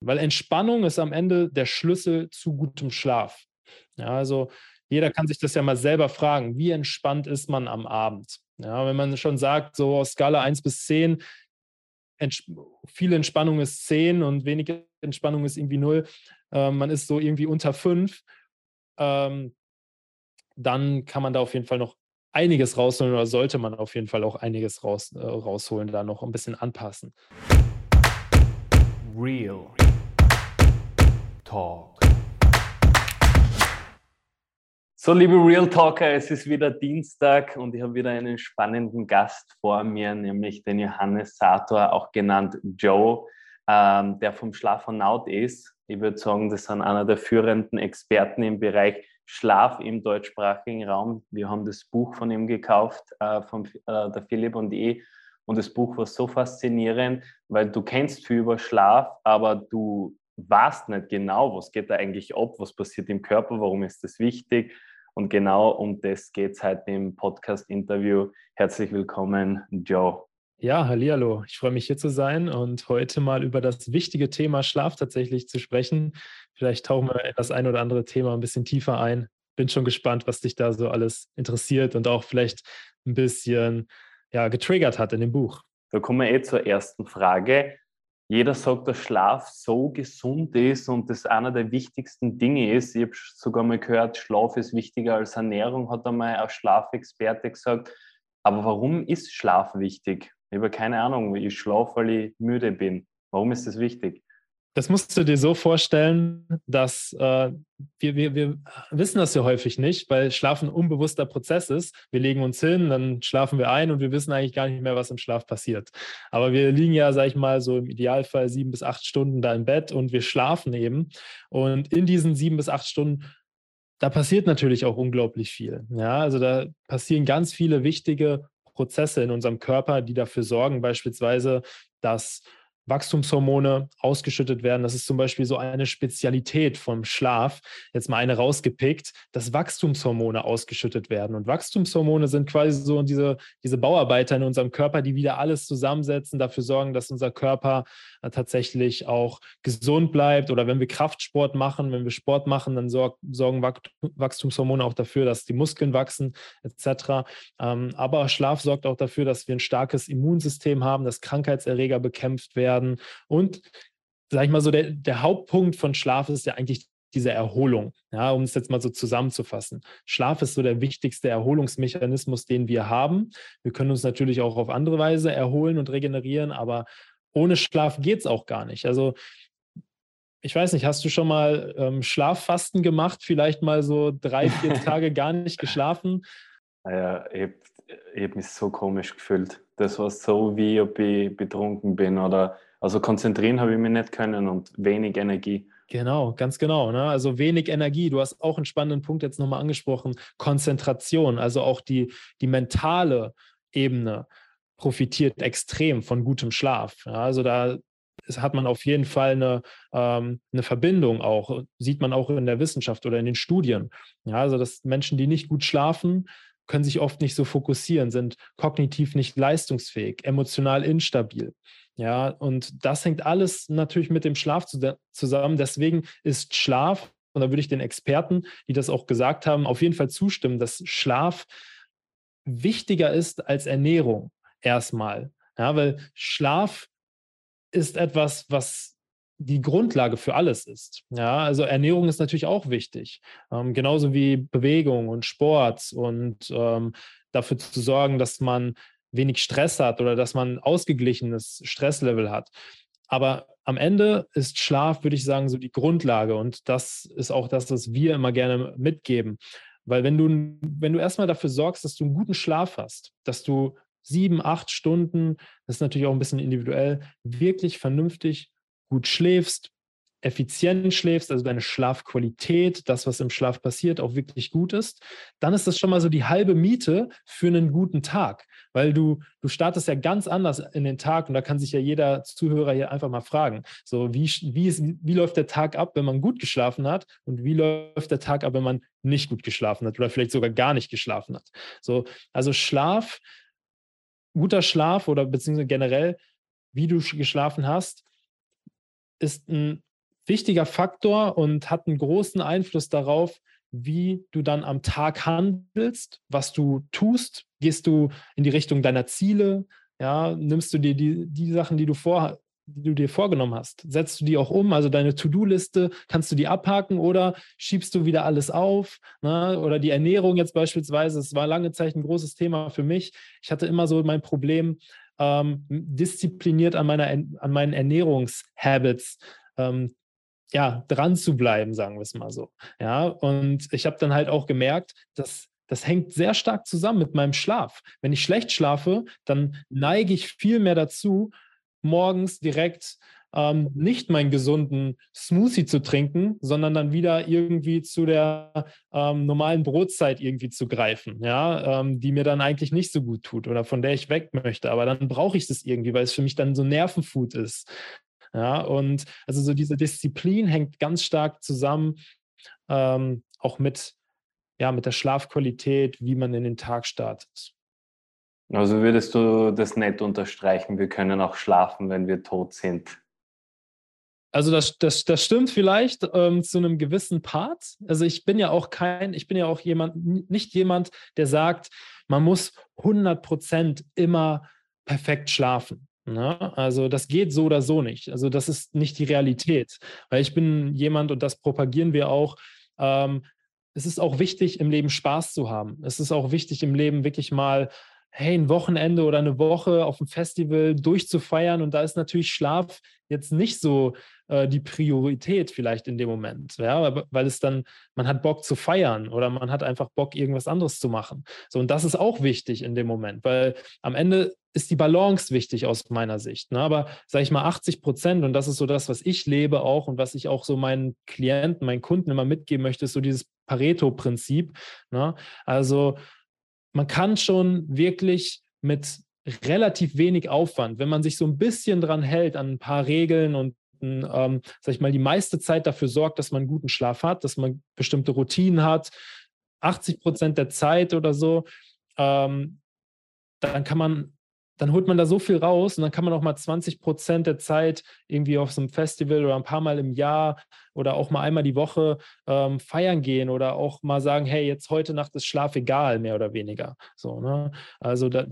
weil Entspannung ist am Ende der Schlüssel zu gutem Schlaf. Ja, also jeder kann sich das ja mal selber fragen, wie entspannt ist man am Abend? Ja, wenn man schon sagt, so aus Skala 1 bis 10, Ents viel Entspannung ist 10 und wenig Entspannung ist irgendwie 0, äh, man ist so irgendwie unter 5, ähm, dann kann man da auf jeden Fall noch einiges rausholen oder sollte man auf jeden Fall auch einiges raus, äh, rausholen, da noch ein bisschen anpassen. Real Talk. So, liebe Real Talker, es ist wieder Dienstag und ich habe wieder einen spannenden Gast vor mir, nämlich den Johannes Sator, auch genannt Joe, ähm, der vom Schlafonaut ist. Ich würde sagen, das sind einer der führenden Experten im Bereich Schlaf im deutschsprachigen Raum. Wir haben das Buch von ihm gekauft, äh, von äh, der Philipp und ich. Und das Buch war so faszinierend, weil du kennst viel über Schlaf, aber du weißt nicht genau, was geht da eigentlich ab, was passiert im Körper, warum ist das wichtig. Und genau um das geht es heute im Podcast-Interview. Herzlich willkommen, Joe. Ja, hallo. Ich freue mich hier zu sein und heute mal über das wichtige Thema Schlaf tatsächlich zu sprechen. Vielleicht tauchen wir in das ein oder andere Thema ein bisschen tiefer ein. Bin schon gespannt, was dich da so alles interessiert und auch vielleicht ein bisschen ja, getriggert hat in dem Buch. Da kommen wir eh zur ersten Frage jeder sagt, dass Schlaf so gesund ist und das einer der wichtigsten Dinge ist. Ich habe sogar mal gehört, Schlaf ist wichtiger als Ernährung, hat einmal ein Schlafexperte gesagt. Aber warum ist Schlaf wichtig? Ich habe keine Ahnung, ich schlafe, weil ich müde bin. Warum ist das wichtig? Das musst du dir so vorstellen, dass äh, wir, wir, wir wissen das ja häufig nicht, weil Schlafen ein unbewusster Prozess ist. Wir legen uns hin, dann schlafen wir ein und wir wissen eigentlich gar nicht mehr, was im Schlaf passiert. Aber wir liegen ja, sag ich mal, so im Idealfall sieben bis acht Stunden da im Bett und wir schlafen eben. Und in diesen sieben bis acht Stunden da passiert natürlich auch unglaublich viel. Ja, also da passieren ganz viele wichtige Prozesse in unserem Körper, die dafür sorgen, beispielsweise, dass Wachstumshormone ausgeschüttet werden. Das ist zum Beispiel so eine Spezialität vom Schlaf. Jetzt mal eine rausgepickt, dass Wachstumshormone ausgeschüttet werden. Und Wachstumshormone sind quasi so diese, diese Bauarbeiter in unserem Körper, die wieder alles zusammensetzen, dafür sorgen, dass unser Körper äh, tatsächlich auch gesund bleibt. Oder wenn wir Kraftsport machen, wenn wir Sport machen, dann sorg, sorgen Wachstumshormone auch dafür, dass die Muskeln wachsen, etc. Ähm, aber Schlaf sorgt auch dafür, dass wir ein starkes Immunsystem haben, dass Krankheitserreger bekämpft werden werden. Und, sag ich mal so, der, der Hauptpunkt von Schlaf ist ja eigentlich diese Erholung, ja, um es jetzt mal so zusammenzufassen. Schlaf ist so der wichtigste Erholungsmechanismus, den wir haben. Wir können uns natürlich auch auf andere Weise erholen und regenerieren, aber ohne Schlaf geht es auch gar nicht. Also ich weiß nicht, hast du schon mal ähm, Schlaffasten gemacht? Vielleicht mal so drei, vier Tage gar nicht geschlafen? Naja, ich habe hab mich so komisch gefühlt. Das war so, wie ob ich betrunken bin oder also konzentrieren habe ich mich nicht können und wenig Energie. Genau, ganz genau. Ne? Also wenig Energie. Du hast auch einen spannenden Punkt jetzt nochmal angesprochen. Konzentration, also auch die, die mentale Ebene profitiert extrem von gutem Schlaf. Ja? Also da hat man auf jeden Fall eine, ähm, eine Verbindung auch, sieht man auch in der Wissenschaft oder in den Studien. Ja, also dass Menschen, die nicht gut schlafen, können sich oft nicht so fokussieren, sind kognitiv nicht leistungsfähig, emotional instabil. Ja, und das hängt alles natürlich mit dem Schlaf zusammen. Deswegen ist Schlaf, und da würde ich den Experten, die das auch gesagt haben, auf jeden Fall zustimmen, dass Schlaf wichtiger ist als Ernährung erstmal. Ja, weil Schlaf ist etwas, was die Grundlage für alles ist. Ja, also Ernährung ist natürlich auch wichtig, ähm, genauso wie Bewegung und Sport und ähm, dafür zu sorgen, dass man wenig Stress hat oder dass man ausgeglichenes Stresslevel hat. Aber am Ende ist Schlaf, würde ich sagen, so die Grundlage und das ist auch das, was wir immer gerne mitgeben. Weil wenn du, wenn du erstmal dafür sorgst, dass du einen guten Schlaf hast, dass du sieben, acht Stunden, das ist natürlich auch ein bisschen individuell, wirklich vernünftig gut schläfst, effizient schläfst, also deine Schlafqualität, das, was im Schlaf passiert, auch wirklich gut ist, dann ist das schon mal so die halbe Miete für einen guten Tag, weil du, du startest ja ganz anders in den Tag und da kann sich ja jeder Zuhörer hier einfach mal fragen, so wie, wie, ist, wie läuft der Tag ab, wenn man gut geschlafen hat und wie läuft der Tag ab, wenn man nicht gut geschlafen hat oder vielleicht sogar gar nicht geschlafen hat. So, also Schlaf, guter Schlaf oder beziehungsweise generell, wie du geschlafen hast, ist ein wichtiger Faktor und hat einen großen Einfluss darauf, wie du dann am Tag handelst, was du tust. Gehst du in die Richtung deiner Ziele? Ja, nimmst du dir die, die Sachen, die du vor, die du dir vorgenommen hast, setzt du die auch um? Also deine To-Do-Liste, kannst du die abhaken oder schiebst du wieder alles auf? Ne? Oder die Ernährung jetzt beispielsweise, es war lange Zeit ein großes Thema für mich. Ich hatte immer so mein Problem, ähm, diszipliniert an, meiner, an meinen Ernährungshabits ähm, ja, dran zu bleiben, sagen wir es mal so. Ja, und ich habe dann halt auch gemerkt, dass das hängt sehr stark zusammen mit meinem Schlaf. Wenn ich schlecht schlafe, dann neige ich viel mehr dazu, morgens direkt ähm, nicht meinen gesunden Smoothie zu trinken, sondern dann wieder irgendwie zu der ähm, normalen Brotzeit irgendwie zu greifen, ja, ähm, die mir dann eigentlich nicht so gut tut oder von der ich weg möchte. Aber dann brauche ich das irgendwie, weil es für mich dann so Nervenfood ist. Ja, und also so diese Disziplin hängt ganz stark zusammen, ähm, auch mit, ja, mit der Schlafqualität, wie man in den Tag startet. Also würdest du das nicht unterstreichen, wir können auch schlafen, wenn wir tot sind. Also das, das, das stimmt vielleicht ähm, zu einem gewissen Part. Also ich bin ja auch kein, ich bin ja auch jemand, nicht jemand, der sagt, man muss 100 Prozent immer perfekt schlafen. Ne? Also das geht so oder so nicht. Also das ist nicht die Realität. Weil ich bin jemand, und das propagieren wir auch, ähm, es ist auch wichtig, im Leben Spaß zu haben. Es ist auch wichtig, im Leben wirklich mal hey, ein Wochenende oder eine Woche auf dem Festival durchzufeiern und da ist natürlich Schlaf jetzt nicht so äh, die Priorität vielleicht in dem Moment, ja, weil es dann, man hat Bock zu feiern oder man hat einfach Bock, irgendwas anderes zu machen. So, und das ist auch wichtig in dem Moment, weil am Ende ist die Balance wichtig aus meiner Sicht. Ne? Aber sage ich mal 80 Prozent, und das ist so das, was ich lebe auch und was ich auch so meinen Klienten, meinen Kunden immer mitgeben möchte, ist so dieses Pareto-Prinzip. Ne? Also man kann schon wirklich mit relativ wenig Aufwand, wenn man sich so ein bisschen dran hält an ein paar Regeln und ähm, sag ich mal, die meiste Zeit dafür sorgt, dass man guten Schlaf hat, dass man bestimmte Routinen hat, 80 Prozent der Zeit oder so, ähm, dann kann man dann holt man da so viel raus und dann kann man auch mal 20 Prozent der Zeit irgendwie auf so einem Festival oder ein paar Mal im Jahr oder auch mal einmal die Woche ähm, feiern gehen oder auch mal sagen, hey, jetzt heute Nacht ist Schlaf egal, mehr oder weniger. So, ne? Also da,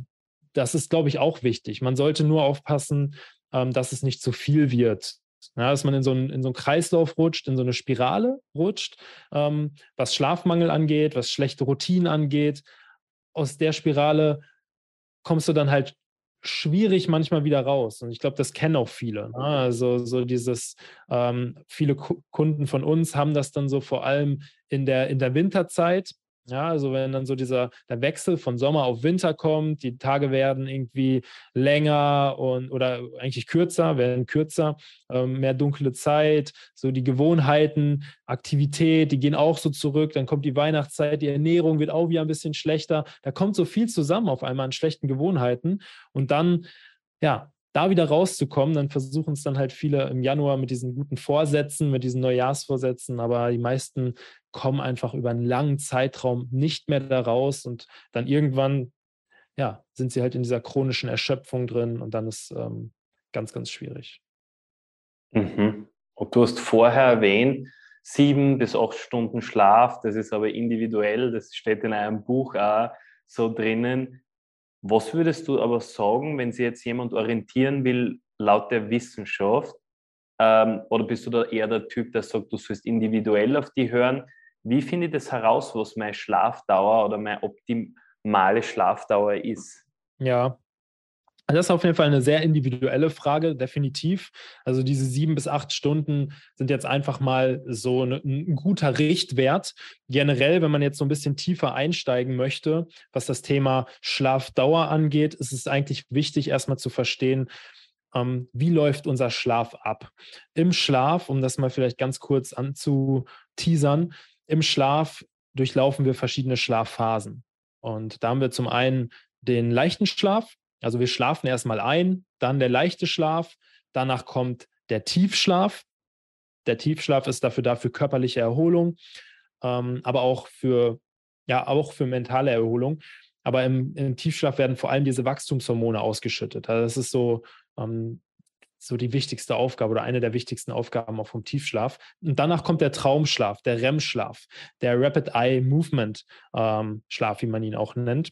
das ist, glaube ich, auch wichtig. Man sollte nur aufpassen, ähm, dass es nicht zu viel wird. Ja, dass man in so, einen, in so einen Kreislauf rutscht, in so eine Spirale rutscht, ähm, was Schlafmangel angeht, was schlechte Routinen angeht. Aus der Spirale kommst du dann halt schwierig manchmal wieder raus. Und ich glaube, das kennen auch viele. Ne? Also so dieses, ähm, viele Kunden von uns haben das dann so vor allem in der, in der Winterzeit, ja, also wenn dann so dieser der Wechsel von Sommer auf Winter kommt, die Tage werden irgendwie länger und oder eigentlich kürzer, werden kürzer, ähm, mehr dunkle Zeit, so die Gewohnheiten, Aktivität, die gehen auch so zurück. Dann kommt die Weihnachtszeit, die Ernährung wird auch wieder ein bisschen schlechter. Da kommt so viel zusammen auf einmal an schlechten Gewohnheiten und dann ja, da wieder rauszukommen, dann versuchen es dann halt viele im Januar mit diesen guten Vorsätzen, mit diesen Neujahrsvorsätzen, aber die meisten kommen einfach über einen langen Zeitraum nicht mehr da raus und dann irgendwann, ja, sind sie halt in dieser chronischen Erschöpfung drin und dann ist ähm, ganz, ganz schwierig. Mhm. Und du hast vorher erwähnt, sieben bis acht Stunden Schlaf, das ist aber individuell, das steht in einem Buch auch so drinnen. Was würdest du aber sagen, wenn sich jetzt jemand orientieren will, laut der Wissenschaft? Ähm, oder bist du da eher der Typ, der sagt, du sollst individuell auf die hören? Wie finde ich das heraus, was meine Schlafdauer oder meine optimale Schlafdauer ist? Ja, das ist auf jeden Fall eine sehr individuelle Frage, definitiv. Also diese sieben bis acht Stunden sind jetzt einfach mal so ein, ein, guter Richtwert. Generell, wenn man jetzt so ein bisschen tiefer einsteigen möchte, was das Thema Schlafdauer angeht, ist es eigentlich wichtig, erstmal zu verstehen, ähm, wie läuft unser Schlaf ab. Im Schlaf, um das mal vielleicht ganz kurz anzuteasern, im Schlaf durchlaufen wir verschiedene Schlafphasen. Und da haben wir zum einen den leichten Schlaf, also wir schlafen erstmal ein, dann der leichte Schlaf, danach kommt der Tiefschlaf. Der Tiefschlaf ist dafür da für körperliche Erholung, ähm, aber auch für, ja, auch für mentale Erholung. Aber im, im, Tiefschlaf werden vor allem diese Wachstumshormone ausgeschüttet. Also das ist so, ähm, so die wichtigste Aufgabe oder eine der wichtigsten Aufgaben auch vom Tiefschlaf. Und danach kommt der Traumschlaf, der REM-Schlaf, der Rapid Eye Movement ähm, Schlaf, wie man ihn auch nennt.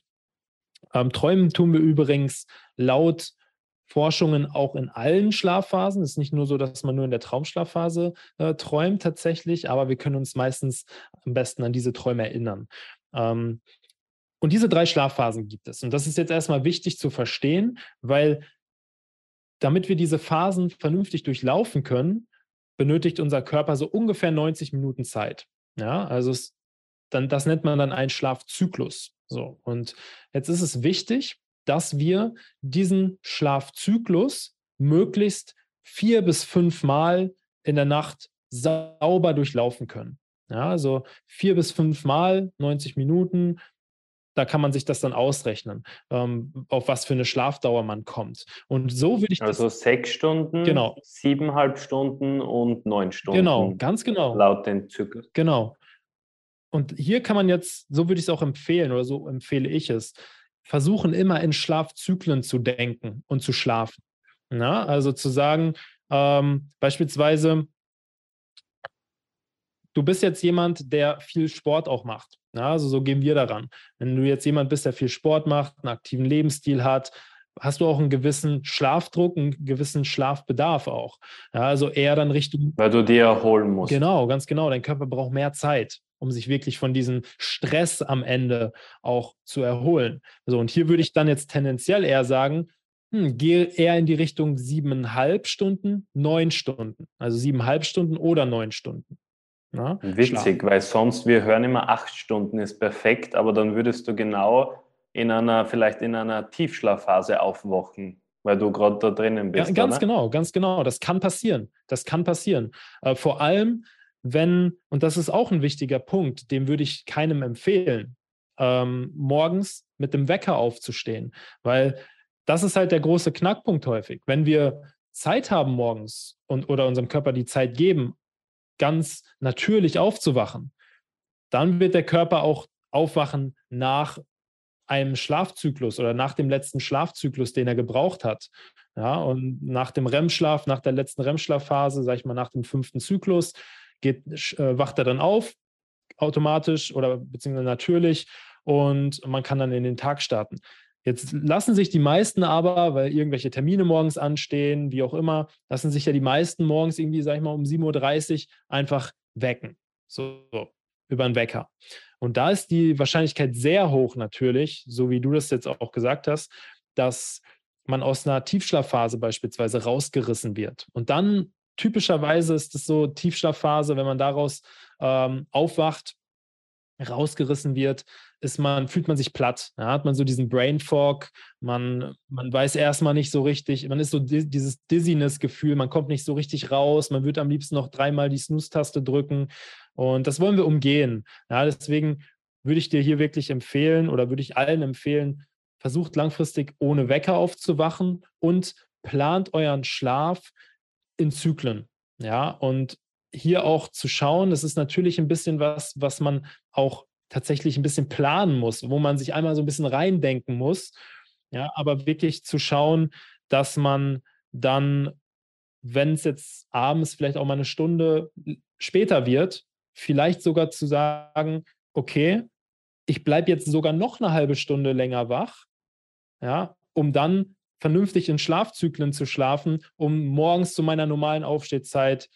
Ähm, träumen tun wir übrigens laut Forschungen auch in allen Schlafphasen. Es ist nicht nur so, dass man nur in der Traumschlafphase äh, träumt tatsächlich, aber wir können uns meistens am besten an diese Träume erinnern. Ähm, und diese drei Schlafphasen gibt es. Und das ist jetzt erstmal wichtig zu verstehen, weil damit wir diese Phasen vernünftig durchlaufen können, benötigt unser Körper so ungefähr 90 Minuten Zeit. Ja, also es, dann, das nennt man dann einen Schlafzyklus. So, und jetzt ist es wichtig, dass wir diesen Schlafzyklus möglichst vier bis fünf Mal in der Nacht sauber durchlaufen können. Ja, also vier bis fünf Mal, 90 Minuten, da kann man sich das dann ausrechnen, ähm, auf was für eine Schlafdauer man kommt. Und so würde ich also das, sechs Stunden, genau. siebeneinhalb Stunden und neun Stunden. Genau, ganz genau. Laut den Zyklus. Genau. Und hier kann man jetzt, so würde ich es auch empfehlen oder so empfehle ich es, versuchen immer in Schlafzyklen zu denken und zu schlafen. Na, also zu sagen, ähm, beispielsweise, du bist jetzt jemand, der viel Sport auch macht. Ja, also so gehen wir daran. Wenn du jetzt jemand bist, der viel Sport macht, einen aktiven Lebensstil hat, hast du auch einen gewissen Schlafdruck, einen gewissen Schlafbedarf auch. Ja, also eher dann Richtung. Weil du dir erholen musst. Genau, ganz genau. Dein Körper braucht mehr Zeit, um sich wirklich von diesem Stress am Ende auch zu erholen. So, und hier würde ich dann jetzt tendenziell eher sagen, hm, gehe eher in die Richtung siebeneinhalb Stunden, neun Stunden. Also siebeneinhalb Stunden oder neun Stunden. Ja, Witzig, weil sonst, wir hören immer acht Stunden ist perfekt, aber dann würdest du genau in einer, vielleicht in einer Tiefschlafphase aufwachen, weil du gerade da drinnen bist. Ja, ganz oder? genau, ganz genau. Das kann passieren. Das kann passieren. Äh, vor allem, wenn, und das ist auch ein wichtiger Punkt, dem würde ich keinem empfehlen, ähm, morgens mit dem Wecker aufzustehen, weil das ist halt der große Knackpunkt häufig. Wenn wir Zeit haben morgens und oder unserem Körper die Zeit geben, ganz natürlich aufzuwachen, dann wird der Körper auch aufwachen nach einem Schlafzyklus oder nach dem letzten Schlafzyklus, den er gebraucht hat. Ja, und nach dem REM-Schlaf, nach der letzten REM-Schlafphase, sage ich mal, nach dem fünften Zyklus, geht, äh, wacht er dann auf, automatisch oder beziehungsweise natürlich, und man kann dann in den Tag starten. Jetzt lassen sich die meisten aber, weil irgendwelche Termine morgens anstehen, wie auch immer, lassen sich ja die meisten morgens irgendwie, sag ich mal, um 7.30 Uhr einfach wecken. So, so über einen Wecker. Und da ist die Wahrscheinlichkeit sehr hoch natürlich, so wie du das jetzt auch gesagt hast, dass man aus einer Tiefschlafphase beispielsweise rausgerissen wird. Und dann typischerweise ist es so Tiefschlafphase, wenn man daraus ähm, aufwacht, rausgerissen wird, ist man, fühlt man sich platt. Ja, hat man so diesen Brain Fog, man, man weiß erstmal nicht so richtig, man ist so di dieses Dizziness-Gefühl, man kommt nicht so richtig raus, man würde am liebsten noch dreimal die Snooze-Taste drücken. Und das wollen wir umgehen. Ja, deswegen würde ich dir hier wirklich empfehlen oder würde ich allen empfehlen, versucht langfristig ohne Wecker aufzuwachen und plant euren Schlaf in Zyklen. Ja, und hier auch zu schauen, das ist natürlich ein bisschen was, was man auch tatsächlich ein bisschen planen muss, wo man sich einmal so ein bisschen reindenken muss. Ja, aber wirklich zu schauen, dass man dann, wenn es jetzt abends vielleicht auch mal eine Stunde später wird, vielleicht sogar zu sagen, okay, ich bleibe jetzt sogar noch eine halbe Stunde länger wach, ja, um dann vernünftig in Schlafzyklen zu schlafen, um morgens zu meiner normalen Aufstehzeit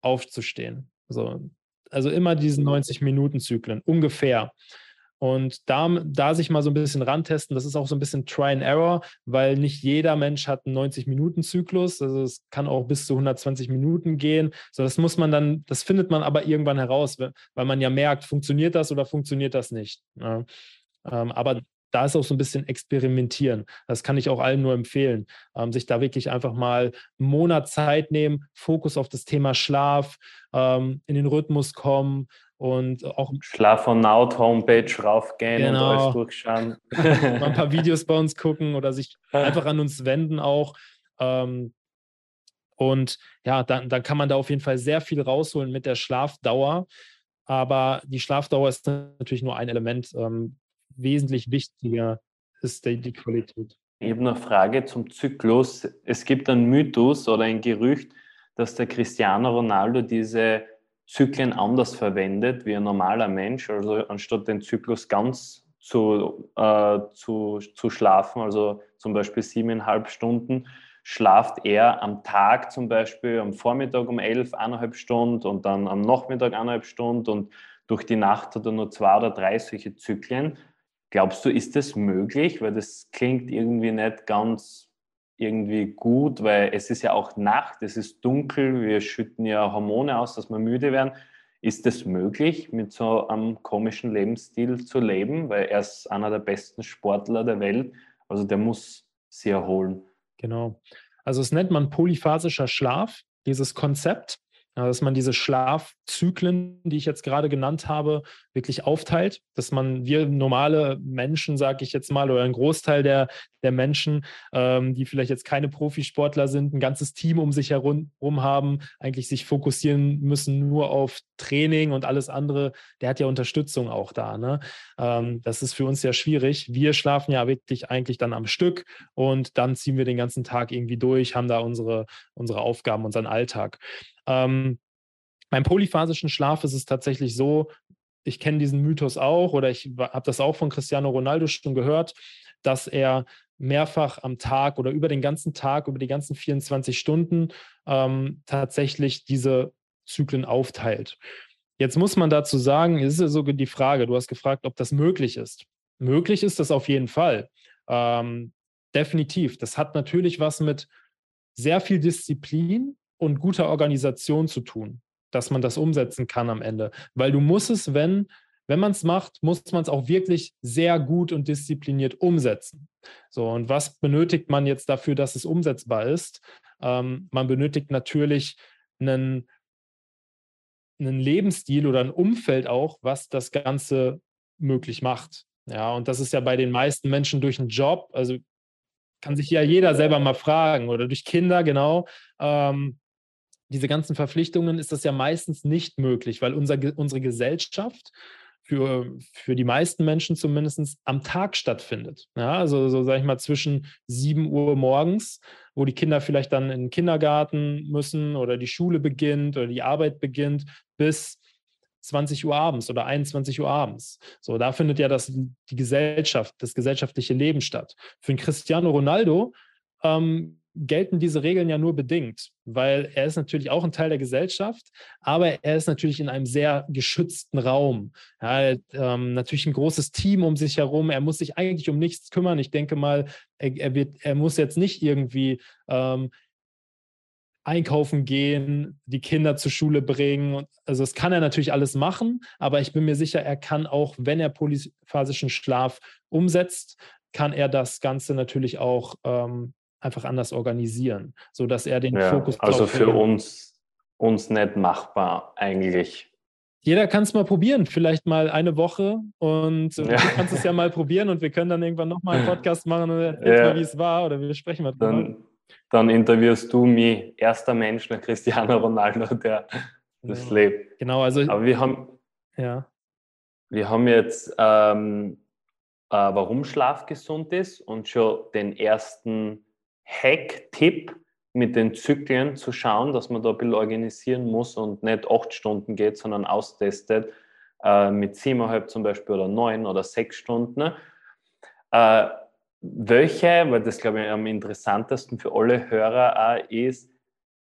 aufzustehen. So, also immer diesen 90-Minuten-Zyklen, ungefähr. Und da, da sich mal so ein bisschen rantesten, das ist auch so ein bisschen Try and Error, weil nicht jeder Mensch hat einen 90-Minuten-Zyklus. Also es kann auch bis zu 120 Minuten gehen. So, das muss man dann, das findet man aber irgendwann heraus, weil man ja merkt, funktioniert das oder funktioniert das nicht. Ja. Ähm, aber da ist auch so ein bisschen experimentieren. Das kann ich auch allen nur empfehlen, ähm, sich da wirklich einfach mal einen Monat Zeit nehmen, Fokus auf das Thema Schlaf, ähm, in den Rhythmus kommen und auch Schlaf on Out Homepage raufgehen genau. und alles durchschauen. mal ein paar Videos bei uns gucken oder sich einfach an uns wenden auch. Ähm, und ja, dann, dann kann man da auf jeden Fall sehr viel rausholen mit der Schlafdauer. Aber die Schlafdauer ist natürlich nur ein Element. Ähm, wesentlich wichtiger ist die, Qualität. Ich habe eine Frage zum Zyklus. Es gibt einen Mythos oder ein Gerücht, dass der Cristiano Ronaldo diese Zyklen anders verwendet wie ein normaler Mensch. Also anstatt den Zyklus ganz zu, äh, zu, zu schlafen, also zum Beispiel siebeneinhalb Stunden, schlaft er am Tag zum Beispiel am Vormittag um elf eineinhalb Stunden und dann am Nachmittag eineinhalb Stunden und durch die Nacht hat er nur zwei oder drei solche Zyklen. Glaubst du, ist das möglich? Weil das klingt irgendwie nicht ganz irgendwie gut, weil es ist ja auch Nacht, es ist dunkel, wir schütten ja Hormone aus, dass wir müde werden. Ist es möglich, mit so einem komischen Lebensstil zu leben? Weil er ist einer der besten Sportler der Welt. Also der muss sie erholen. Genau. Also es nennt man polyphasischer Schlaf, dieses Konzept. Also, dass man diese Schlafzyklen, die ich jetzt gerade genannt habe, wirklich aufteilt, dass man, wir normale Menschen, sage ich jetzt mal, oder ein Großteil der, der Menschen, ähm, die vielleicht jetzt keine Profisportler sind, ein ganzes Team um sich herum haben, eigentlich sich fokussieren müssen nur auf Training und alles andere, der hat ja Unterstützung auch da. Ne? Ähm, das ist für uns ja schwierig. Wir schlafen ja wirklich eigentlich dann am Stück und dann ziehen wir den ganzen Tag irgendwie durch, haben da unsere, unsere Aufgaben, unseren Alltag. Ähm, beim polyphasischen Schlaf ist es tatsächlich so, ich kenne diesen Mythos auch oder ich habe das auch von Cristiano Ronaldo schon gehört, dass er mehrfach am Tag oder über den ganzen Tag, über die ganzen 24 Stunden ähm, tatsächlich diese Zyklen aufteilt. Jetzt muss man dazu sagen, es ist ja so die Frage, du hast gefragt, ob das möglich ist. Möglich ist das auf jeden Fall. Ähm, definitiv. Das hat natürlich was mit sehr viel Disziplin und guter Organisation zu tun, dass man das umsetzen kann am Ende. Weil du musst es, wenn, wenn man es macht, muss man es auch wirklich sehr gut und diszipliniert umsetzen. So, und was benötigt man jetzt dafür, dass es umsetzbar ist? Ähm, man benötigt natürlich einen, einen Lebensstil oder ein Umfeld auch, was das Ganze möglich macht. Ja, und das ist ja bei den meisten Menschen durch einen Job, also kann sich ja jeder selber mal fragen oder durch Kinder, genau. Ähm, diese ganzen Verpflichtungen ist das ja meistens nicht möglich, weil unser, unsere Gesellschaft für, für die meisten Menschen zumindest am Tag stattfindet. Ja, also so sage ich mal zwischen 7 Uhr morgens, wo die Kinder vielleicht dann in den Kindergarten müssen oder die Schule beginnt oder die Arbeit beginnt, bis 20 Uhr abends oder 21 Uhr abends. So, da findet ja das, die Gesellschaft, das gesellschaftliche Leben statt. Für einen Cristiano Ronaldo ähm, gelten diese Regeln ja nur bedingt, weil er ist natürlich auch ein Teil der Gesellschaft, aber er ist natürlich in einem sehr geschützten Raum. Ja, ähm, natürlich ein großes Team um sich herum. Er muss sich eigentlich um nichts kümmern. Ich denke mal, er, er wird, er muss jetzt nicht irgendwie ähm, einkaufen gehen, die Kinder zur Schule bringen. Also das kann er natürlich alles machen, aber ich bin mir sicher, er kann auch, wenn er polyphasischen Schlaf umsetzt, kann er das Ganze natürlich auch ähm, einfach anders organisieren, sodass er den ja, Fokus Also für uns, uns nicht machbar eigentlich. Jeder kann es mal probieren, vielleicht mal eine Woche und ja. du kannst es ja mal probieren und wir können dann irgendwann nochmal einen Podcast machen und ja. mal, wie es war oder wir sprechen mal drüber. Dann, dann interviewst du mich, erster Mensch nach Cristiano Ronaldo, der das genau. lebt. Genau, also. Aber wir haben, ja. wir haben jetzt, ähm, äh, warum Schlaf gesund ist und schon den ersten Hack-Tipp mit den Zyklen zu schauen, dass man da ein bisschen organisieren muss und nicht acht Stunden geht, sondern austestet äh, mit siebeneinhalb zum Beispiel oder neun oder sechs Stunden. Äh, welche, weil das glaube ich am interessantesten für alle Hörer auch ist,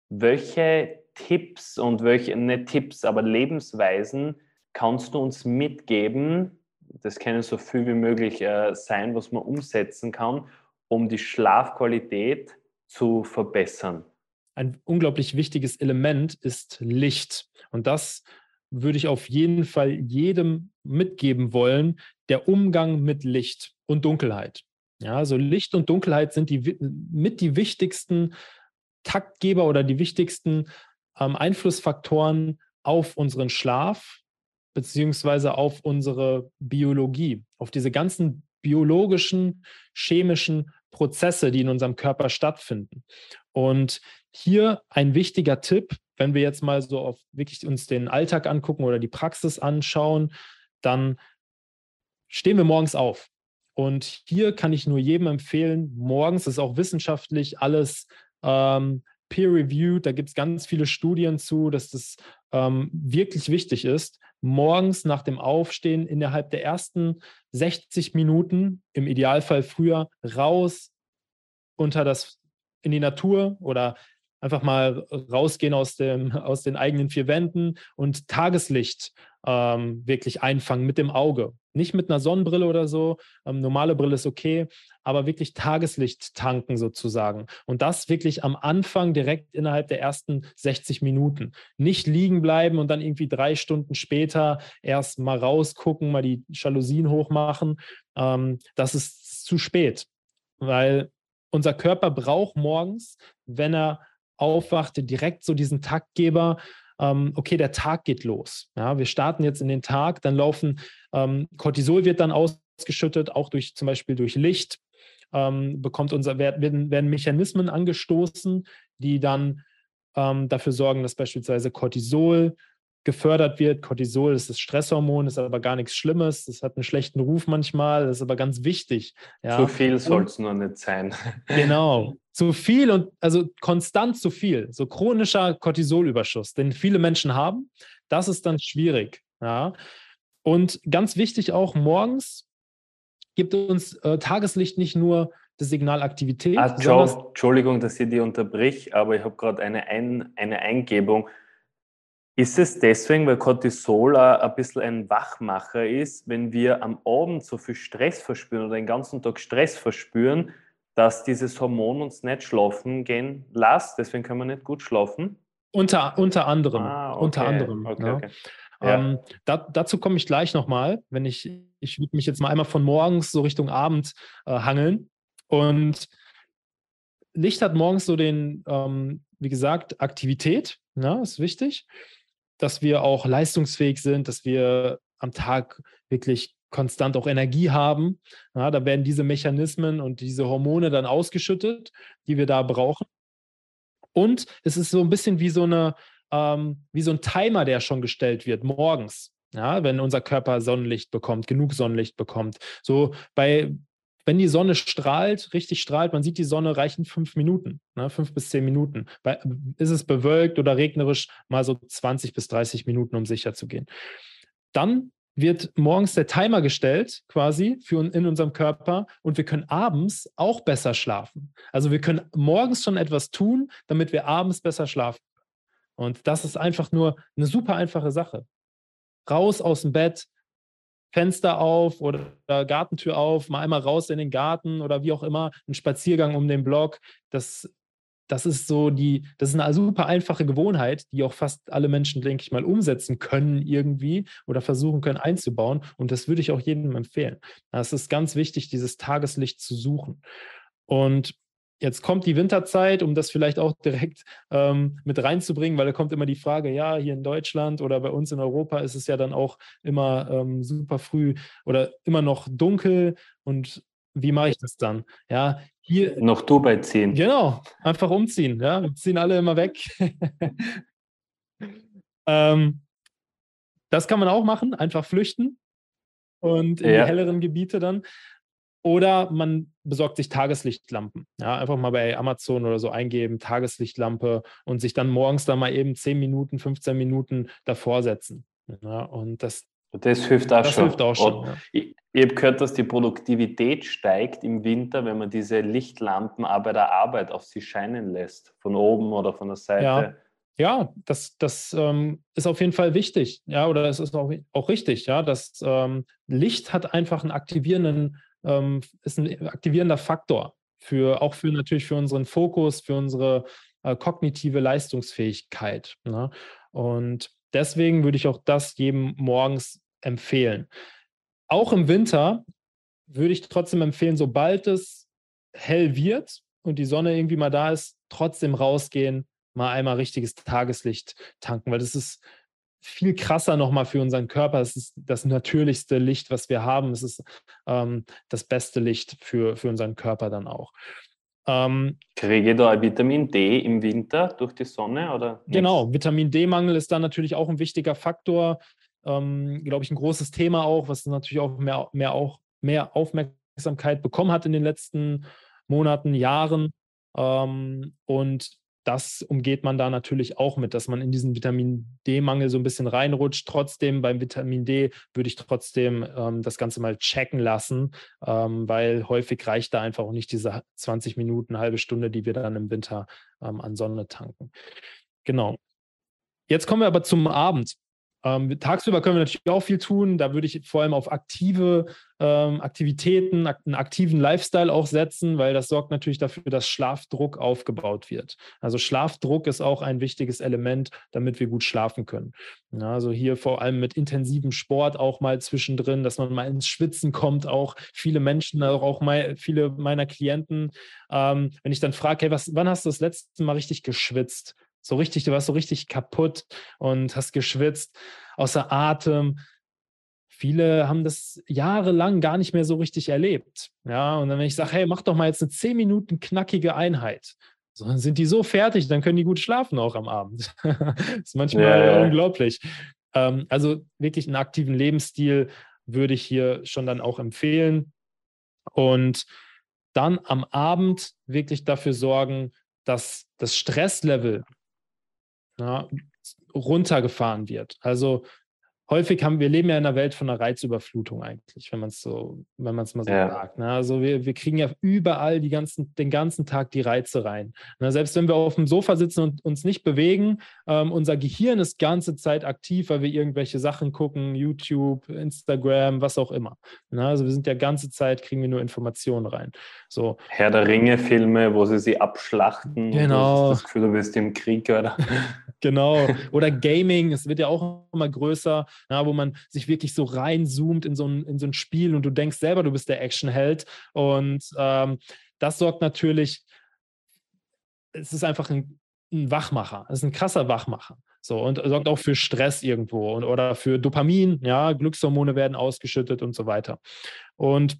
welche Tipps und welche, nicht Tipps, aber Lebensweisen kannst du uns mitgeben? Das können so viel wie möglich äh, sein, was man umsetzen kann, um die Schlafqualität zu verbessern? Ein unglaublich wichtiges Element ist Licht. Und das würde ich auf jeden Fall jedem mitgeben wollen, der Umgang mit Licht und Dunkelheit. Ja, also Licht und Dunkelheit sind die, mit die wichtigsten Taktgeber oder die wichtigsten ähm, Einflussfaktoren auf unseren Schlaf beziehungsweise auf unsere Biologie, auf diese ganzen biologischen, chemischen Prozesse, die in unserem Körper stattfinden. Und hier ein wichtiger Tipp, wenn wir jetzt mal so auf wirklich uns den Alltag angucken oder die Praxis anschauen, dann stehen wir morgens auf. Und hier kann ich nur jedem empfehlen, morgens ist auch wissenschaftlich alles ähm, peer-reviewed, da gibt es ganz viele Studien zu, dass das ähm, wirklich wichtig ist, morgens nach dem Aufstehen innerhalb der ersten 60 Minuten, im Idealfall früher, raus unter das in die Natur oder einfach mal rausgehen aus, dem, aus den eigenen vier Wänden und Tageslicht ähm, wirklich einfangen mit dem Auge. Nicht mit einer Sonnenbrille oder so. Ähm, normale Brille ist okay, aber wirklich Tageslicht tanken sozusagen. Und das wirklich am Anfang direkt innerhalb der ersten 60 Minuten. Nicht liegen bleiben und dann irgendwie drei Stunden später erst mal rausgucken, mal die Jalousien hochmachen. Ähm, das ist zu spät, weil unser Körper braucht morgens, wenn er aufwachte, direkt so diesen Taktgeber, ähm, okay, der Tag geht los. Ja, wir starten jetzt in den Tag, dann laufen, ähm, Cortisol wird dann ausgeschüttet, auch durch zum Beispiel durch Licht, ähm, bekommt unser, werden, werden Mechanismen angestoßen, die dann ähm, dafür sorgen, dass beispielsweise Cortisol gefördert wird. Cortisol ist das Stresshormon, ist aber gar nichts Schlimmes. Das hat einen schlechten Ruf manchmal, das ist aber ganz wichtig. Ja. Zu viel soll es nur nicht sein. Genau. Zu viel und also konstant zu viel, so chronischer Cortisolüberschuss, den viele Menschen haben, das ist dann schwierig. Ja. Und ganz wichtig auch, morgens gibt uns äh, Tageslicht nicht nur das Signal Aktivität. Ah, Joe, Entschuldigung, dass ich die unterbrich, aber ich habe gerade eine, ein, eine Eingebung. Ist es deswegen, weil Cortisol ein bisschen ein Wachmacher ist, wenn wir am Abend so viel Stress verspüren oder den ganzen Tag Stress verspüren, dass dieses Hormon uns nicht schlafen gehen lässt? Deswegen können wir nicht gut schlafen? Unter, unter anderem. Ah, okay. Unter anderem. Okay, ja. okay. Ja. Ähm, da, dazu komme ich gleich nochmal, wenn ich, ich würde mich jetzt mal einmal von morgens so Richtung Abend äh, hangeln. Und Licht hat morgens so den, ähm, wie gesagt, Aktivität, ja, ne, ist wichtig dass wir auch leistungsfähig sind, dass wir am Tag wirklich konstant auch Energie haben. Ja, da werden diese Mechanismen und diese Hormone dann ausgeschüttet, die wir da brauchen. Und es ist so ein bisschen wie so eine, ähm, wie so ein Timer, der schon gestellt wird morgens. Ja, wenn unser Körper Sonnenlicht bekommt, genug Sonnenlicht bekommt. So bei wenn die Sonne strahlt, richtig strahlt, man sieht die Sonne, reichen fünf Minuten, ne, fünf bis zehn Minuten. Bei, ist es bewölkt oder regnerisch, mal so 20 bis 30 Minuten, um sicher zu gehen. Dann wird morgens der Timer gestellt, quasi für in unserem Körper, und wir können abends auch besser schlafen. Also wir können morgens schon etwas tun, damit wir abends besser schlafen. Und das ist einfach nur eine super einfache Sache. Raus aus dem Bett, Fenster auf oder Gartentür auf, mal einmal raus in den Garten oder wie auch immer, ein Spaziergang um den Block. Das, das ist so die, das ist eine super einfache Gewohnheit, die auch fast alle Menschen, denke ich mal, umsetzen können irgendwie oder versuchen können einzubauen. Und das würde ich auch jedem empfehlen. Es ist ganz wichtig, dieses Tageslicht zu suchen. Und Jetzt kommt die Winterzeit, um das vielleicht auch direkt ähm, mit reinzubringen, weil da kommt immer die Frage, ja, hier in Deutschland oder bei uns in Europa ist es ja dann auch immer ähm, super früh oder immer noch dunkel und wie mache ich das dann? Ja, hier. Noch Dubai ziehen. Genau, einfach umziehen. Ja, wir ziehen alle immer weg. ähm, das kann man auch machen, einfach flüchten und in ja. die helleren Gebiete dann. Oder man besorgt sich Tageslichtlampen. Ja, einfach mal bei Amazon oder so eingeben, Tageslichtlampe und sich dann morgens da mal eben 10 Minuten, 15 Minuten davor setzen. Ja, und das, das hilft auch das schon. Hilft auch schon ja. Ich, ich habe gehört, dass die Produktivität steigt im Winter, wenn man diese Lichtlampen auch bei der Arbeit auf sich scheinen lässt, von oben oder von der Seite. Ja. Ja, das, das ähm, ist auf jeden Fall wichtig, ja, oder es ist auch, auch richtig, ja. Das ähm, Licht hat einfach einen aktivierenden ähm, ist ein aktivierender Faktor für auch für natürlich für unseren Fokus, für unsere äh, kognitive Leistungsfähigkeit. Ne? Und deswegen würde ich auch das jedem morgens empfehlen. Auch im Winter würde ich trotzdem empfehlen, sobald es hell wird und die Sonne irgendwie mal da ist, trotzdem rausgehen, mal einmal richtiges Tageslicht tanken, weil das ist viel krasser nochmal für unseren Körper. Es ist das natürlichste Licht, was wir haben. Es ist ähm, das beste Licht für, für unseren Körper dann auch. Ähm, Kriege ich da Vitamin D im Winter durch die Sonne? Oder genau, Vitamin D-Mangel ist dann natürlich auch ein wichtiger Faktor. Ähm, Glaube ich, ein großes Thema auch, was natürlich auch mehr, mehr, auch mehr Aufmerksamkeit Aufmerksamkeit bekommen hat in den letzten Monaten, Jahren. Ähm, und das umgeht man da natürlich auch mit, dass man in diesen Vitamin D-Mangel so ein bisschen reinrutscht. Trotzdem beim Vitamin D würde ich trotzdem ähm, das Ganze mal checken lassen, ähm, weil häufig reicht da einfach auch nicht diese 20 Minuten, halbe Stunde, die wir dann im Winter ähm, an Sonne tanken. Genau. Jetzt kommen wir aber zum Abend. Ähm, tagsüber können wir natürlich auch viel tun. Da würde ich vor allem auf aktive ähm, Aktivitäten, einen aktiven Lifestyle auch setzen, weil das sorgt natürlich dafür, dass Schlafdruck aufgebaut wird. Also Schlafdruck ist auch ein wichtiges Element, damit wir gut schlafen können. Ja, also hier vor allem mit intensivem Sport auch mal zwischendrin, dass man mal ins Schwitzen kommt. Auch viele Menschen, auch, auch mal, viele meiner Klienten, ähm, wenn ich dann frage, hey, was, wann hast du das letzte Mal richtig geschwitzt? So richtig, du warst so richtig kaputt und hast geschwitzt, außer Atem. Viele haben das jahrelang gar nicht mehr so richtig erlebt. Ja, und dann, wenn ich sage, hey, mach doch mal jetzt eine 10 Minuten knackige Einheit, so, dann sind die so fertig, dann können die gut schlafen auch am Abend. das ist manchmal ja. unglaublich. Ähm, also wirklich einen aktiven Lebensstil würde ich hier schon dann auch empfehlen. Und dann am Abend wirklich dafür sorgen, dass das Stresslevel ja, runtergefahren wird. Also häufig haben wir leben ja in einer Welt von einer Reizüberflutung eigentlich, wenn man es so, wenn man es mal so ja. sagt. Ne? Also wir, wir kriegen ja überall die ganzen, den ganzen Tag die Reize rein. Ne? Selbst wenn wir auf dem Sofa sitzen und uns nicht bewegen, ähm, unser Gehirn ist ganze Zeit aktiv, weil wir irgendwelche Sachen gucken, YouTube, Instagram, was auch immer. Ne? Also wir sind ja ganze Zeit, kriegen wir nur Informationen rein. So. Herr der Ringe-Filme, wo sie sie abschlachten. Genau. das Gefühl, du bist im Krieg, oder? genau. Oder Gaming, es wird ja auch immer größer ja, wo man sich wirklich so reinzoomt in so, ein, in so ein Spiel und du denkst selber, du bist der Actionheld. Und ähm, das sorgt natürlich, es ist einfach ein, ein Wachmacher, es ist ein krasser Wachmacher. So, und sorgt auch für Stress irgendwo und, oder für Dopamin, ja, Glückshormone werden ausgeschüttet und so weiter. Und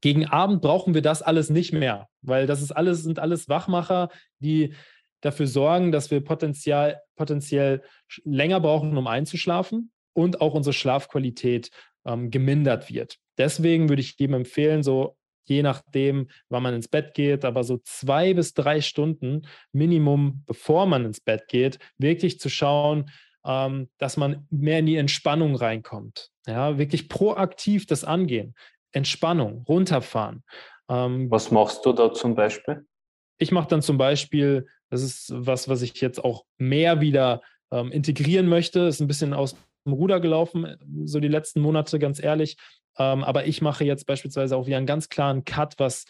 gegen Abend brauchen wir das alles nicht mehr, weil das ist alles, sind alles Wachmacher, die dafür sorgen, dass wir potenziell, potenziell länger brauchen, um einzuschlafen und auch unsere Schlafqualität ähm, gemindert wird. Deswegen würde ich jedem empfehlen, so je nachdem, wann man ins Bett geht, aber so zwei bis drei Stunden Minimum, bevor man ins Bett geht, wirklich zu schauen, ähm, dass man mehr in die Entspannung reinkommt. Ja, wirklich proaktiv das angehen. Entspannung, runterfahren. Ähm, was machst du da zum Beispiel? Ich mache dann zum Beispiel, das ist was, was ich jetzt auch mehr wieder ähm, integrieren möchte, ist ein bisschen aus dem Ruder gelaufen, so die letzten Monate, ganz ehrlich. Ähm, aber ich mache jetzt beispielsweise auch wieder einen ganz klaren Cut, was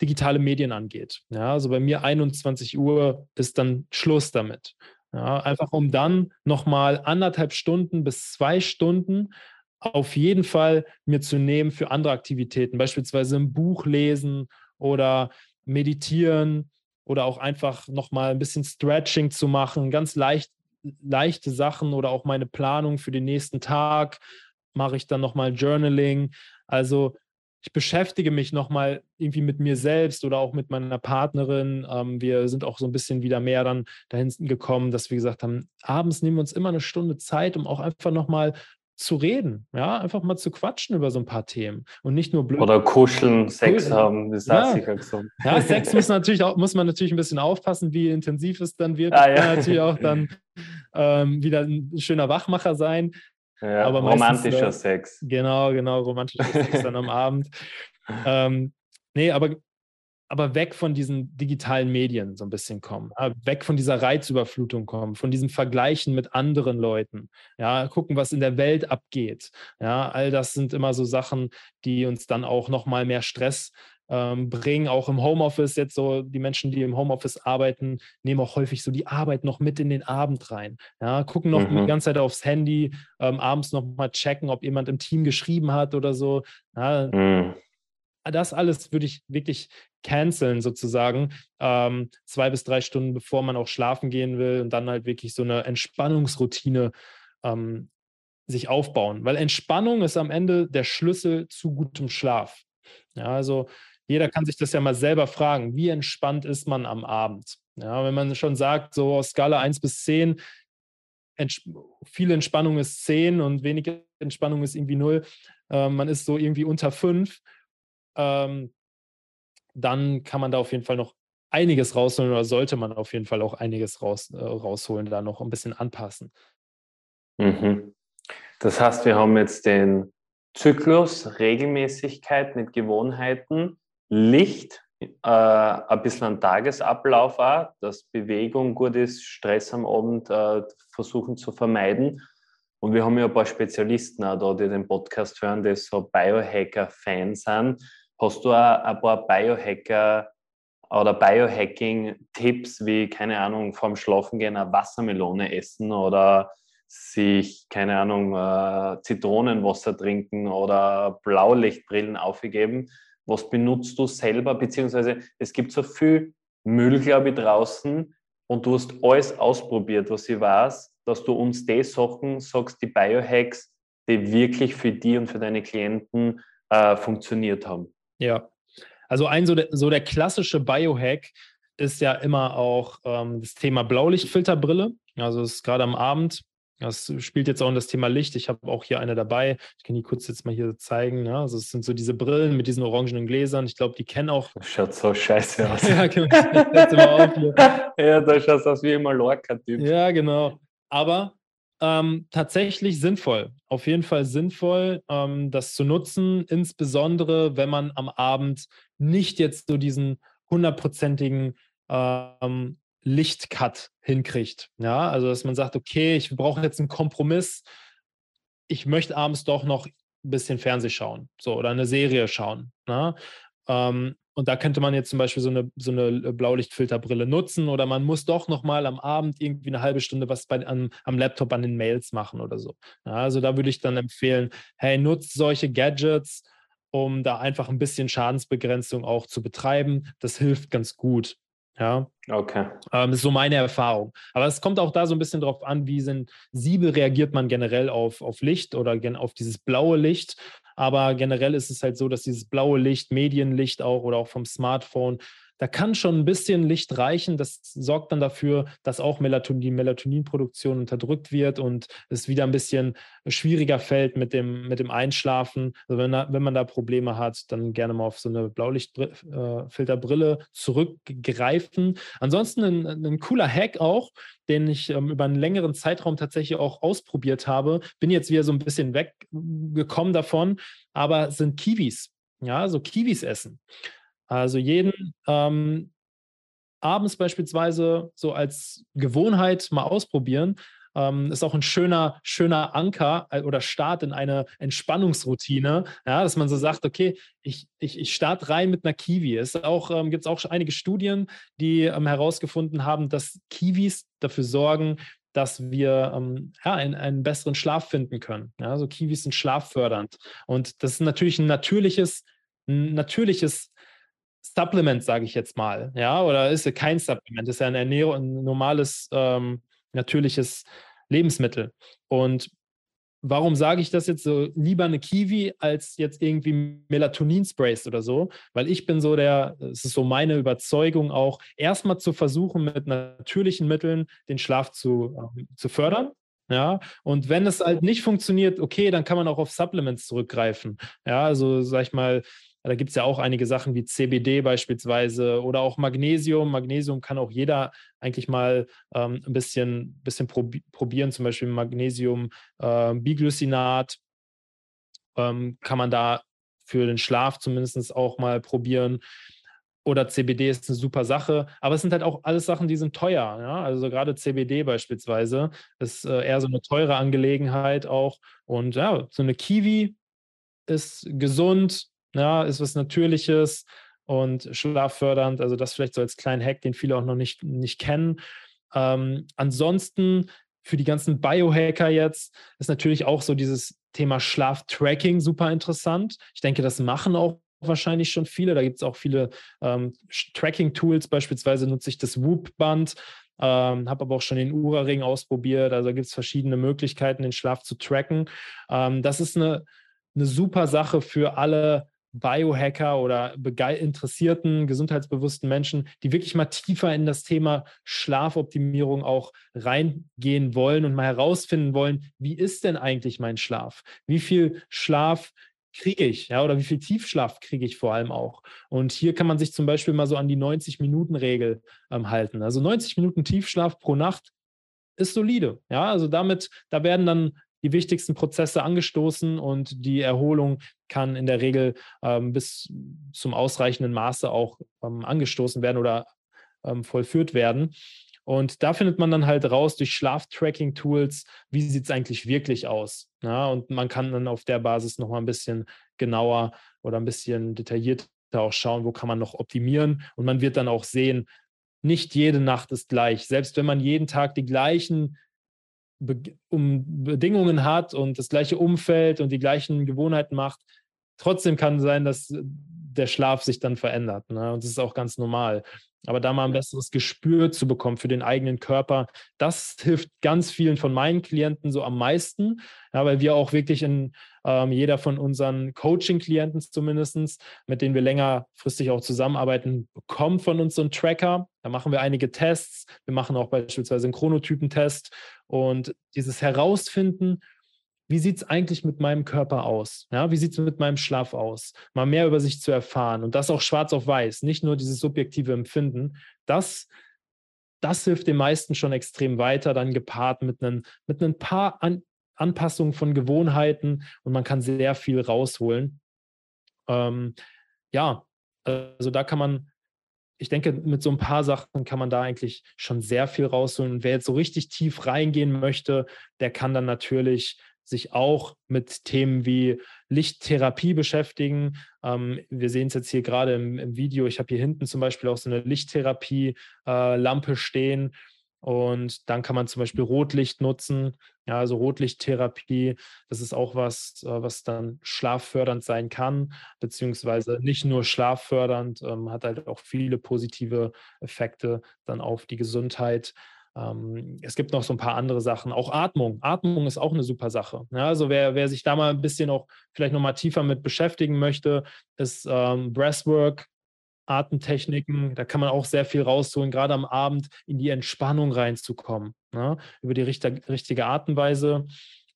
digitale Medien angeht. Ja, also bei mir 21 Uhr ist dann Schluss damit. Ja, einfach um dann nochmal anderthalb Stunden bis zwei Stunden auf jeden Fall mir zu nehmen für andere Aktivitäten, beispielsweise ein Buch lesen oder meditieren oder auch einfach nochmal ein bisschen Stretching zu machen, ganz leicht leichte Sachen oder auch meine Planung für den nächsten Tag mache ich dann nochmal Journaling. Also ich beschäftige mich nochmal irgendwie mit mir selbst oder auch mit meiner Partnerin. Ähm, wir sind auch so ein bisschen wieder mehr dann dahin gekommen, dass wir gesagt haben, abends nehmen wir uns immer eine Stunde Zeit, um auch einfach nochmal zu reden, ja, einfach mal zu quatschen über so ein paar Themen und nicht nur blöd. Oder kuscheln, Sex cool. haben, das ja. sicher gesund. Ja, Sex muss, natürlich auch, muss man natürlich ein bisschen aufpassen, wie intensiv es dann wird. Ah, ja. kann natürlich auch dann ähm, wieder ein schöner Wachmacher sein. Ja, aber romantischer meistens, Sex. Genau, genau, romantischer Sex dann am Abend. Ähm, nee, aber aber weg von diesen digitalen Medien so ein bisschen kommen, weg von dieser Reizüberflutung kommen, von diesem Vergleichen mit anderen Leuten, ja, gucken, was in der Welt abgeht. Ja, all das sind immer so Sachen, die uns dann auch nochmal mehr Stress ähm, bringen, auch im Homeoffice jetzt so, die Menschen, die im Homeoffice arbeiten, nehmen auch häufig so die Arbeit noch mit in den Abend rein. Ja, gucken noch mhm. die ganze Zeit aufs Handy, ähm, abends noch mal checken, ob jemand im Team geschrieben hat oder so. Ja, mhm das alles würde ich wirklich canceln sozusagen, ähm, zwei bis drei Stunden bevor man auch schlafen gehen will und dann halt wirklich so eine Entspannungsroutine ähm, sich aufbauen. Weil Entspannung ist am Ende der Schlüssel zu gutem Schlaf. Ja, also jeder kann sich das ja mal selber fragen, wie entspannt ist man am Abend? Ja, wenn man schon sagt, so aus Skala 1 bis 10, Ents viel Entspannung ist 10 und wenig Entspannung ist irgendwie 0, äh, man ist so irgendwie unter 5, ähm, dann kann man da auf jeden Fall noch einiges rausholen oder sollte man auf jeden Fall auch einiges raus, äh, rausholen, da noch ein bisschen anpassen. Mhm. Das heißt, wir haben jetzt den Zyklus, Regelmäßigkeit mit Gewohnheiten, Licht, äh, ein bisschen ein Tagesablauf auch, dass Bewegung gut ist, Stress am Abend äh, versuchen zu vermeiden. Und wir haben ja ein paar Spezialisten auch da, die den Podcast hören, die so Biohacker-Fans sind. Hast du auch ein paar Biohacker oder Biohacking-Tipps wie, keine Ahnung, vorm Schlafengehen eine Wassermelone essen oder sich, keine Ahnung, äh, Zitronenwasser trinken oder Blaulichtbrillen aufgegeben? Was benutzt du selber? Beziehungsweise es gibt so viel Müll, glaube ich, draußen und du hast alles ausprobiert, was ich weiß, dass du uns die Sachen sagst, die Biohacks, die wirklich für die und für deine Klienten äh, funktioniert haben. Ja, also ein so der, so der klassische Biohack ist ja immer auch ähm, das Thema Blaulichtfilterbrille. Also es ist gerade am Abend das spielt jetzt auch in das Thema Licht. Ich habe auch hier eine dabei. Ich kann die kurz jetzt mal hier zeigen. Ne? Also es sind so diese Brillen mit diesen orangenen Gläsern. Ich glaube, die kennen auch. Das schaut so scheiße aus. ja, genau. ja, da schaut aus wie ein Mallorca-Typ. Ja, genau. Aber ähm, tatsächlich sinnvoll. Auf jeden Fall sinnvoll, ähm, das zu nutzen, insbesondere wenn man am Abend nicht jetzt so diesen hundertprozentigen ähm, Lichtcut hinkriegt. Ja, also dass man sagt, okay, ich brauche jetzt einen Kompromiss. Ich möchte abends doch noch ein bisschen Fernseh schauen, so oder eine Serie schauen. Ne? Ähm, und da könnte man jetzt zum Beispiel so eine, so eine Blaulichtfilterbrille nutzen oder man muss doch noch mal am Abend irgendwie eine halbe Stunde was bei, am, am Laptop an den Mails machen oder so. Ja, also da würde ich dann empfehlen, hey, nutzt solche Gadgets, um da einfach ein bisschen Schadensbegrenzung auch zu betreiben. Das hilft ganz gut. Ja. Okay. Ähm, ist so meine Erfahrung. Aber es kommt auch da so ein bisschen drauf an, wie sensibel reagiert man generell auf, auf Licht oder auf dieses blaue Licht. Aber generell ist es halt so, dass dieses blaue Licht, Medienlicht auch oder auch vom Smartphone da kann schon ein bisschen Licht reichen. Das sorgt dann dafür, dass auch Melatonin, die Melatoninproduktion unterdrückt wird und es wieder ein bisschen schwieriger fällt mit dem, mit dem Einschlafen. Also wenn, wenn man da Probleme hat, dann gerne mal auf so eine Blaulichtfilterbrille zurückgreifen. Ansonsten ein, ein cooler Hack auch, den ich ähm, über einen längeren Zeitraum tatsächlich auch ausprobiert habe. Bin jetzt wieder so ein bisschen weggekommen davon, aber sind Kiwis. Ja, so Kiwis essen. Also jeden ähm, abends beispielsweise so als Gewohnheit mal ausprobieren. Ähm, ist auch ein schöner, schöner Anker äh, oder Start in eine Entspannungsroutine, ja, dass man so sagt, okay, ich, ich, ich starte rein mit einer Kiwi. Es ähm, gibt auch einige Studien, die ähm, herausgefunden haben, dass Kiwis dafür sorgen, dass wir ähm, ja, einen, einen, besseren Schlaf finden können. Ja, also Kiwis sind schlaffördernd. Und das ist natürlich ein natürliches, ein natürliches Supplement, sage ich jetzt mal, ja, oder ist ja kein Supplement, ist ja ein Ernährung, ein normales, ähm, natürliches Lebensmittel. Und warum sage ich das jetzt so? Lieber eine Kiwi als jetzt irgendwie Melatonin-Sprays oder so, weil ich bin so der, es ist so meine Überzeugung auch, erstmal zu versuchen, mit natürlichen Mitteln den Schlaf zu, äh, zu fördern. Ja, und wenn es halt nicht funktioniert, okay, dann kann man auch auf Supplements zurückgreifen. Ja, also sag ich mal, da gibt es ja auch einige Sachen wie CBD beispielsweise oder auch Magnesium. Magnesium kann auch jeder eigentlich mal ähm, ein bisschen, bisschen probi probieren, zum Beispiel Magnesium äh, Biglycinat ähm, kann man da für den Schlaf zumindest auch mal probieren. Oder CBD ist eine super Sache, aber es sind halt auch alles Sachen, die sind teuer. Ja? Also gerade CBD beispielsweise ist äh, eher so eine teure Angelegenheit auch. Und ja, so eine Kiwi ist gesund, ja, ist was Natürliches und schlaffördernd. Also das vielleicht so als kleinen Hack, den viele auch noch nicht, nicht kennen. Ähm, ansonsten für die ganzen Biohacker jetzt ist natürlich auch so dieses Thema Schlaftracking super interessant. Ich denke, das machen auch wahrscheinlich schon viele. Da gibt es auch viele ähm, Tracking-Tools. Beispielsweise nutze ich das Whoop-Band. Ähm, habe aber auch schon den Ura-Ring ausprobiert. Also gibt es verschiedene Möglichkeiten, den Schlaf zu tracken. Ähm, das ist eine, eine super Sache für alle Biohacker oder interessierten, gesundheitsbewussten Menschen, die wirklich mal tiefer in das Thema Schlafoptimierung auch reingehen wollen und mal herausfinden wollen, wie ist denn eigentlich mein Schlaf? Wie viel Schlaf kriege ich, ja, oder wie viel Tiefschlaf kriege ich vor allem auch. Und hier kann man sich zum Beispiel mal so an die 90-Minuten-Regel ähm, halten. Also 90 Minuten Tiefschlaf pro Nacht ist solide. Ja, also damit, da werden dann die wichtigsten Prozesse angestoßen und die Erholung kann in der Regel ähm, bis zum ausreichenden Maße auch ähm, angestoßen werden oder ähm, vollführt werden. Und da findet man dann halt raus durch Schlaftracking-Tools, wie sieht es eigentlich wirklich aus. Ja, und man kann dann auf der Basis nochmal ein bisschen genauer oder ein bisschen detaillierter auch schauen, wo kann man noch optimieren. Und man wird dann auch sehen, nicht jede Nacht ist gleich. Selbst wenn man jeden Tag die gleichen Be um Bedingungen hat und das gleiche Umfeld und die gleichen Gewohnheiten macht, trotzdem kann sein, dass der Schlaf sich dann verändert. Ne? Und das ist auch ganz normal. Aber da mal ein besseres Gespür zu bekommen für den eigenen Körper, das hilft ganz vielen von meinen Klienten so am meisten, ja, weil wir auch wirklich in ähm, jeder von unseren Coaching-Klienten zumindest, mit denen wir längerfristig auch zusammenarbeiten, bekommt von uns so einen Tracker. Da machen wir einige Tests. Wir machen auch beispielsweise einen Chronotypentest und dieses Herausfinden, wie sieht es eigentlich mit meinem Körper aus? Ja, wie sieht es mit meinem Schlaf aus? Mal mehr über sich zu erfahren und das auch schwarz auf weiß, nicht nur dieses subjektive Empfinden. Das, das hilft den meisten schon extrem weiter, dann gepaart mit einem mit ein paar An Anpassungen von Gewohnheiten und man kann sehr viel rausholen. Ähm, ja, also da kann man, ich denke, mit so ein paar Sachen kann man da eigentlich schon sehr viel rausholen. Und wer jetzt so richtig tief reingehen möchte, der kann dann natürlich sich auch mit Themen wie Lichttherapie beschäftigen. Ähm, wir sehen es jetzt hier gerade im, im, Video. Ich habe hier hinten zum Beispiel auch so eine Lichttherapie-Lampe äh, stehen. Und dann kann man zum Beispiel Rotlicht nutzen. Ja, also Rotlichttherapie, das ist auch was, äh, was dann schlaffördernd sein kann, beziehungsweise nicht nur schlaffördernd, ähm, hat halt auch viele positive Effekte dann auf die Gesundheit. Ähm, es gibt noch so ein paar andere Sachen. Auch Atmung. Atmung ist auch eine super Sache. Ja, also wer, wer sich da mal ein bisschen auch vielleicht nochmal tiefer mit beschäftigen möchte, ist ähm, Breathwork, Atemtechniken. Da kann man auch sehr viel rausholen, gerade am Abend in die Entspannung reinzukommen. Ne? Über die richtig, richtige Art und Weise.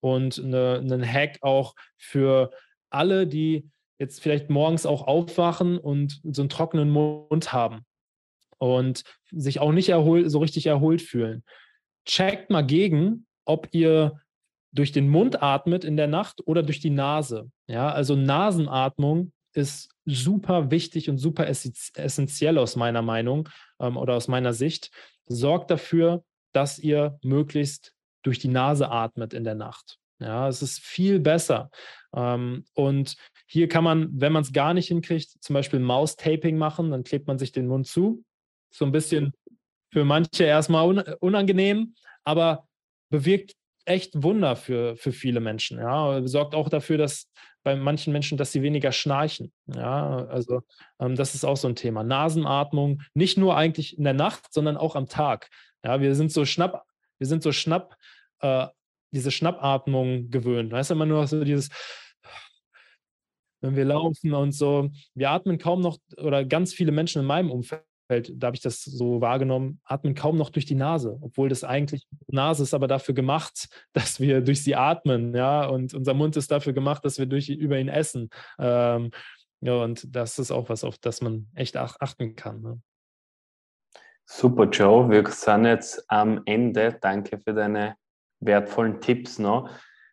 Und eine, einen Hack auch für alle, die jetzt vielleicht morgens auch aufwachen und so einen trockenen Mund haben und sich auch nicht erhol so richtig erholt fühlen. Checkt mal gegen, ob ihr durch den Mund atmet in der Nacht oder durch die Nase. Ja, also Nasenatmung ist super wichtig und super essentiell aus meiner Meinung ähm, oder aus meiner Sicht. Sorgt dafür, dass ihr möglichst durch die Nase atmet in der Nacht. Ja, es ist viel besser. Ähm, und hier kann man, wenn man es gar nicht hinkriegt, zum Beispiel Maustaping machen, dann klebt man sich den Mund zu so ein bisschen für manche erstmal unangenehm, aber bewirkt echt Wunder für, für viele Menschen. Ja, sorgt auch dafür, dass bei manchen Menschen, dass sie weniger schnarchen. Ja, also ähm, das ist auch so ein Thema. Nasenatmung, nicht nur eigentlich in der Nacht, sondern auch am Tag. Ja, wir sind so schnapp, wir sind so schnapp, äh, diese Schnappatmung gewöhnt. Weißt du, immer nur so dieses, wenn wir laufen und so. Wir atmen kaum noch, oder ganz viele Menschen in meinem Umfeld da habe ich das so wahrgenommen, atmen kaum noch durch die Nase, obwohl das eigentlich, Nase ist aber dafür gemacht, dass wir durch sie atmen, ja, und unser Mund ist dafür gemacht, dass wir durch, über ihn essen. Ähm, ja, und das ist auch was, auf das man echt achten kann. Ne? Super, Joe. Wir sind jetzt am Ende. Danke für deine wertvollen Tipps noch.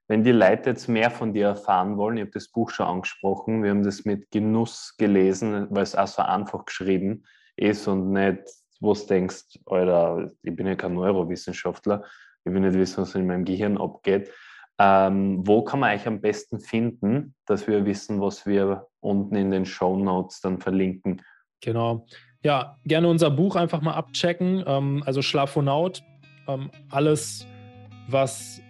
Wenn die Leute jetzt mehr von dir erfahren wollen, ich habe das Buch schon angesprochen, wir haben das mit Genuss gelesen, weil es auch so einfach geschrieben ist ist und nicht, wo du denkst, Alter, ich bin ja kein Neurowissenschaftler, ich will nicht wissen, was in meinem Gehirn abgeht. Ähm, wo kann man euch am besten finden, dass wir wissen, was wir unten in den Show Notes dann verlinken? Genau. Ja, gerne unser Buch einfach mal abchecken. Ähm, also Schlafonaut. Ähm, alles, was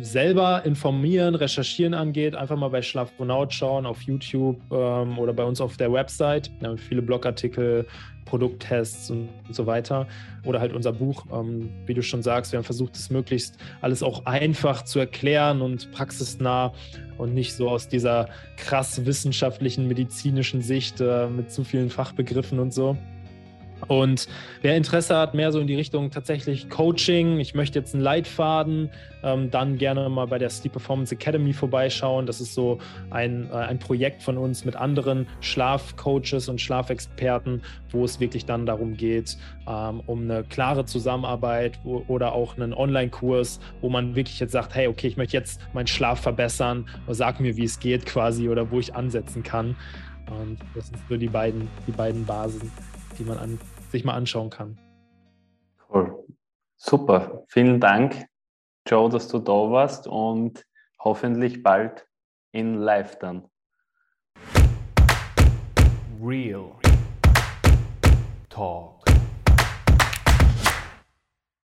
selber informieren, recherchieren angeht, einfach mal bei Schlafonaut schauen auf YouTube ähm, oder bei uns auf der Website. Wir haben viele Blogartikel, Produkttests und so weiter. Oder halt unser Buch, ähm, wie du schon sagst, wir haben versucht, es möglichst alles auch einfach zu erklären und praxisnah und nicht so aus dieser krass wissenschaftlichen, medizinischen Sicht äh, mit zu vielen Fachbegriffen und so. Und wer Interesse hat, mehr so in die Richtung tatsächlich Coaching, ich möchte jetzt einen Leitfaden, ähm, dann gerne mal bei der Sleep Performance Academy vorbeischauen. Das ist so ein, äh, ein Projekt von uns mit anderen Schlafcoaches und Schlafexperten, wo es wirklich dann darum geht, ähm, um eine klare Zusammenarbeit wo, oder auch einen Online-Kurs, wo man wirklich jetzt sagt, hey, okay, ich möchte jetzt meinen Schlaf verbessern, sag mir, wie es geht quasi oder wo ich ansetzen kann. Und das sind so die beiden, die beiden Basen, die man an, sich mal anschauen kann. Cool. Super. Vielen Dank, Joe, dass du da warst und hoffentlich bald in live dann. Real Talk.